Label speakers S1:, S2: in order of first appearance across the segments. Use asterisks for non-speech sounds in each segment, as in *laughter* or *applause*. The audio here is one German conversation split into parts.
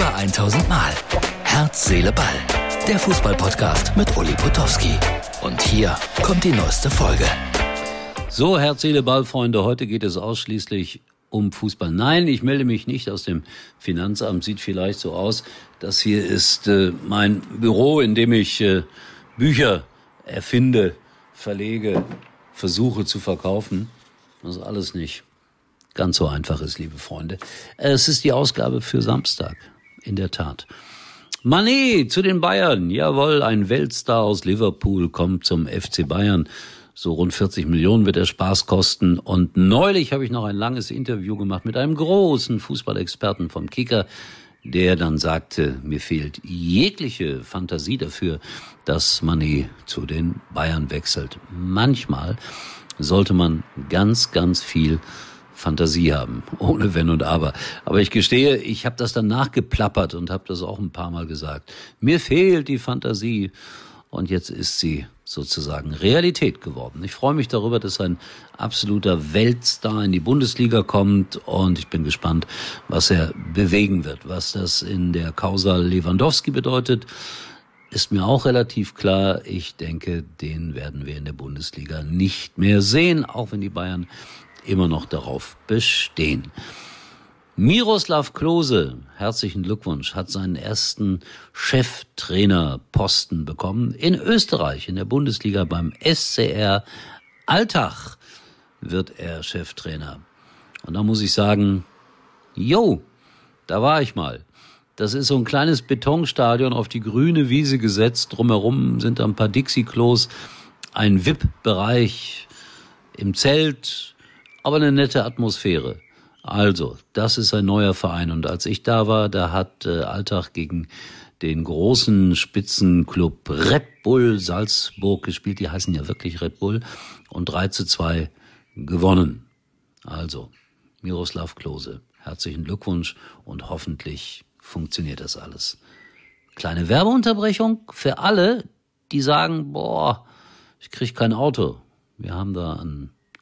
S1: Über 1000 Mal. Herz, Seele, Ball. Der Fußballpodcast mit Uli Potowski. Und hier kommt die neueste Folge.
S2: So, Herz, Seele, Ball, Freunde. Heute geht es ausschließlich um Fußball. Nein, ich melde mich nicht aus dem Finanzamt. Sieht vielleicht so aus. Das hier ist äh, mein Büro, in dem ich äh, Bücher erfinde, verlege, versuche zu verkaufen. Das ist alles nicht ganz so einfach ist, liebe Freunde. Es ist die Ausgabe für Samstag. In der Tat. Mané zu den Bayern. Jawohl, ein Weltstar aus Liverpool kommt zum FC Bayern. So rund 40 Millionen wird er Spaß kosten. Und neulich habe ich noch ein langes Interview gemacht mit einem großen Fußballexperten vom Kicker, der dann sagte, mir fehlt jegliche Fantasie dafür, dass Mané zu den Bayern wechselt. Manchmal sollte man ganz, ganz viel Fantasie haben, *laughs* ohne Wenn und Aber. Aber ich gestehe, ich habe das dann nachgeplappert und habe das auch ein paar Mal gesagt. Mir fehlt die Fantasie und jetzt ist sie sozusagen Realität geworden. Ich freue mich darüber, dass ein absoluter Weltstar in die Bundesliga kommt und ich bin gespannt, was er bewegen wird. Was das in der Causa Lewandowski bedeutet, ist mir auch relativ klar. Ich denke, den werden wir in der Bundesliga nicht mehr sehen, auch wenn die Bayern immer noch darauf bestehen. Miroslav Klose, herzlichen Glückwunsch, hat seinen ersten Cheftrainerposten bekommen in Österreich, in der Bundesliga beim SCR Alltag wird er Cheftrainer. Und da muss ich sagen, jo, da war ich mal. Das ist so ein kleines Betonstadion auf die grüne Wiese gesetzt. Drumherum sind da ein paar Dixie-Klos, ein VIP-Bereich im Zelt, aber eine nette Atmosphäre. Also, das ist ein neuer Verein. Und als ich da war, da hat äh, Alltag gegen den großen Spitzenclub Red Bull Salzburg gespielt. Die heißen ja wirklich Red Bull. Und 3 zu 2 gewonnen. Also, Miroslav Klose, herzlichen Glückwunsch und hoffentlich funktioniert das alles. Kleine Werbeunterbrechung für alle, die sagen, boah, ich krieg kein Auto. Wir haben da einen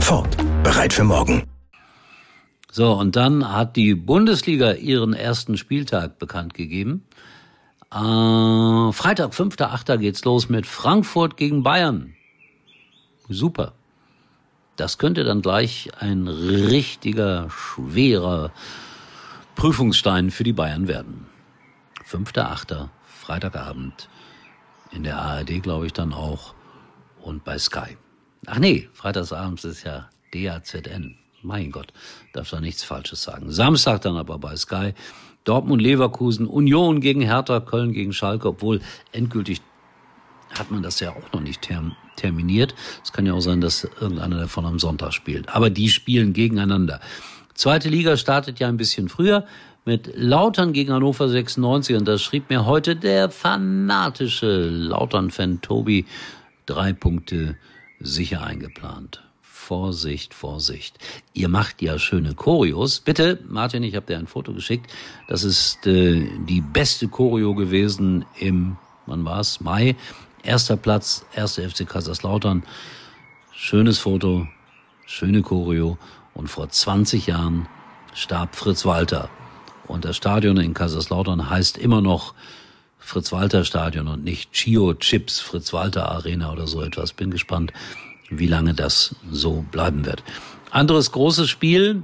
S1: Ford. Bereit für morgen.
S2: So, und dann hat die Bundesliga ihren ersten Spieltag bekannt gegeben. Äh, Freitag, 5.8. geht's los mit Frankfurt gegen Bayern. Super. Das könnte dann gleich ein richtiger, schwerer Prüfungsstein für die Bayern werden. 5.8. Freitagabend. In der ARD, glaube ich, dann auch. Und bei Sky. Ach nee, freitagsabends ist ja DAZN. Mein Gott, darf da nichts Falsches sagen. Samstag dann aber bei Sky. Dortmund, Leverkusen, Union gegen Hertha, Köln gegen Schalke, obwohl endgültig hat man das ja auch noch nicht term terminiert. Es kann ja auch sein, dass irgendeiner davon am Sonntag spielt. Aber die spielen gegeneinander. Zweite Liga startet ja ein bisschen früher mit Lautern gegen Hannover 96 und das schrieb mir heute der fanatische Lautern-Fan Tobi. Drei Punkte sicher eingeplant. Vorsicht, Vorsicht. Ihr macht ja schöne Choreos. Bitte, Martin, ich habe dir ein Foto geschickt. Das ist äh, die beste Choreo gewesen im, wann war's? Mai. Erster Platz, erster FC Kaiserslautern. Schönes Foto, schöne Choreo. Und vor 20 Jahren starb Fritz Walter. Und das Stadion in Kaiserslautern heißt immer noch Fritz Walter Stadion und nicht Chio Chips Fritz Walter Arena oder so etwas. Bin gespannt, wie lange das so bleiben wird. Anderes großes Spiel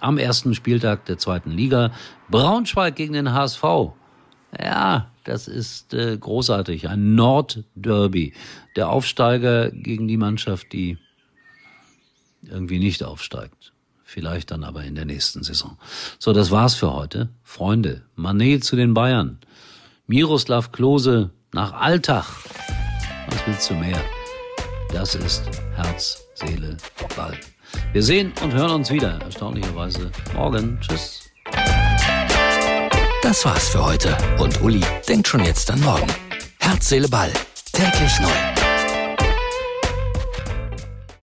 S2: am ersten Spieltag der zweiten Liga. Braunschweig gegen den HSV. Ja, das ist äh, großartig. Ein Nordderby. Der Aufsteiger gegen die Mannschaft, die irgendwie nicht aufsteigt. Vielleicht dann aber in der nächsten Saison. So, das war's für heute. Freunde, Manet zu den Bayern. Miroslav Klose nach Alltag. Was willst du mehr? Das ist Herz, Seele, Ball. Wir sehen und hören uns wieder, erstaunlicherweise morgen. Tschüss.
S3: Das war's für heute und Uli denkt schon jetzt an morgen. Herz, Seele, Ball. Täglich neu.